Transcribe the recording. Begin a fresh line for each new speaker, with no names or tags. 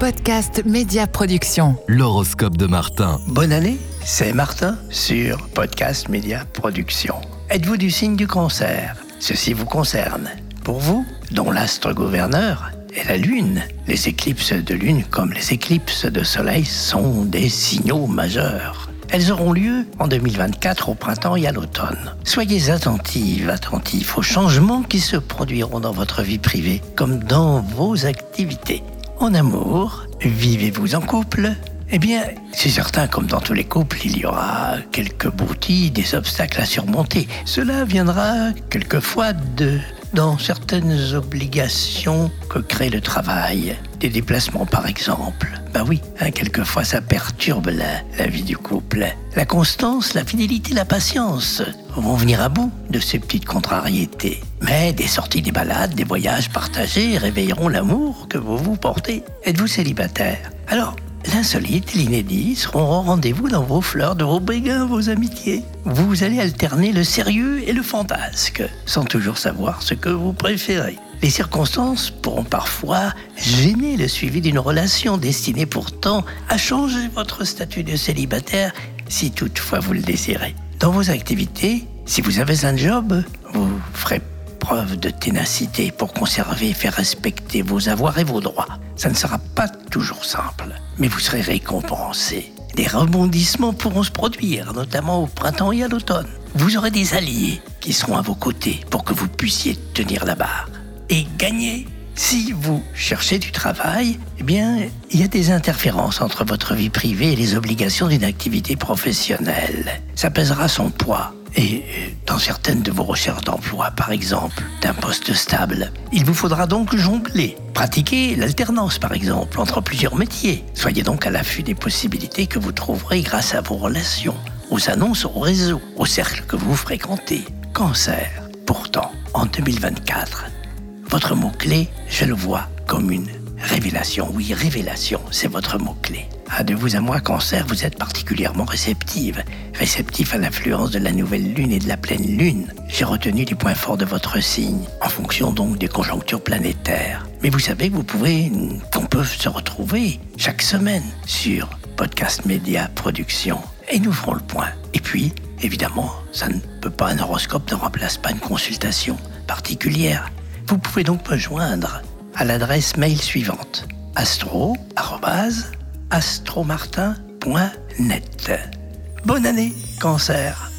Podcast Média Production.
L'horoscope de Martin.
Bonne année, c'est Martin sur Podcast Média Production. Êtes-vous du signe du cancer Ceci vous concerne. Pour vous, dont l'astre gouverneur est la Lune, les éclipses de Lune comme les éclipses de Soleil sont des signaux majeurs. Elles auront lieu en 2024 au printemps et à l'automne. Soyez attentifs, attentifs aux changements qui se produiront dans votre vie privée comme dans vos activités. En amour, vivez-vous en couple? Eh bien, c'est certain, comme dans tous les couples, il y aura quelques broutilles, des obstacles à surmonter. Cela viendra quelquefois de dans certaines obligations que crée le travail, des déplacements par exemple. Bah oui, hein, quelquefois ça perturbe la, la vie du couple. La constance, la fidélité, la patience vont venir à bout de ces petites contrariétés. Mais des sorties, des balades, des voyages partagés réveilleront l'amour que vous vous portez. Êtes-vous célibataire? Alors, L'insolite et l'inédit seront au rendez-vous dans vos fleurs, de vos béguins, vos amitiés. Vous allez alterner le sérieux et le fantasque, sans toujours savoir ce que vous préférez. Les circonstances pourront parfois gêner le suivi d'une relation destinée pourtant à changer votre statut de célibataire si toutefois vous le désirez. Dans vos activités, si vous avez un job, vous ferez preuve de ténacité pour conserver et faire respecter vos avoirs et vos droits. Ça ne sera pas toujours simple, mais vous serez récompensé. Des rebondissements pourront se produire, notamment au printemps et à l'automne. Vous aurez des alliés qui seront à vos côtés pour que vous puissiez tenir la barre et gagner. Si vous cherchez du travail, eh bien, il y a des interférences entre votre vie privée et les obligations d'une activité professionnelle. Ça pèsera son poids. Et dans certaines de vos recherches d'emploi, par exemple, d'un poste stable, il vous faudra donc jongler, pratiquer l'alternance, par exemple, entre plusieurs métiers. Soyez donc à l'affût des possibilités que vous trouverez grâce à vos relations, aux annonces au réseau, au cercle que vous fréquentez. Cancer. Pourtant, en 2024, votre mot-clé, je le vois comme une révélation. Oui, révélation, c'est votre mot-clé. Ah, de vous à moi, cancer, vous êtes particulièrement réceptive. Réceptif à l'influence de la nouvelle lune et de la pleine lune. J'ai retenu les points forts de votre signe, en fonction donc des conjonctures planétaires. Mais vous savez vous pouvez, qu'on peut se retrouver chaque semaine sur Podcast Média Production. Et nous ferons le point. Et puis, évidemment, ça ne peut pas, un horoscope ne remplace pas une consultation particulière. Vous pouvez donc me joindre à l'adresse mail suivante astro astromartin.net. Bonne année, cancer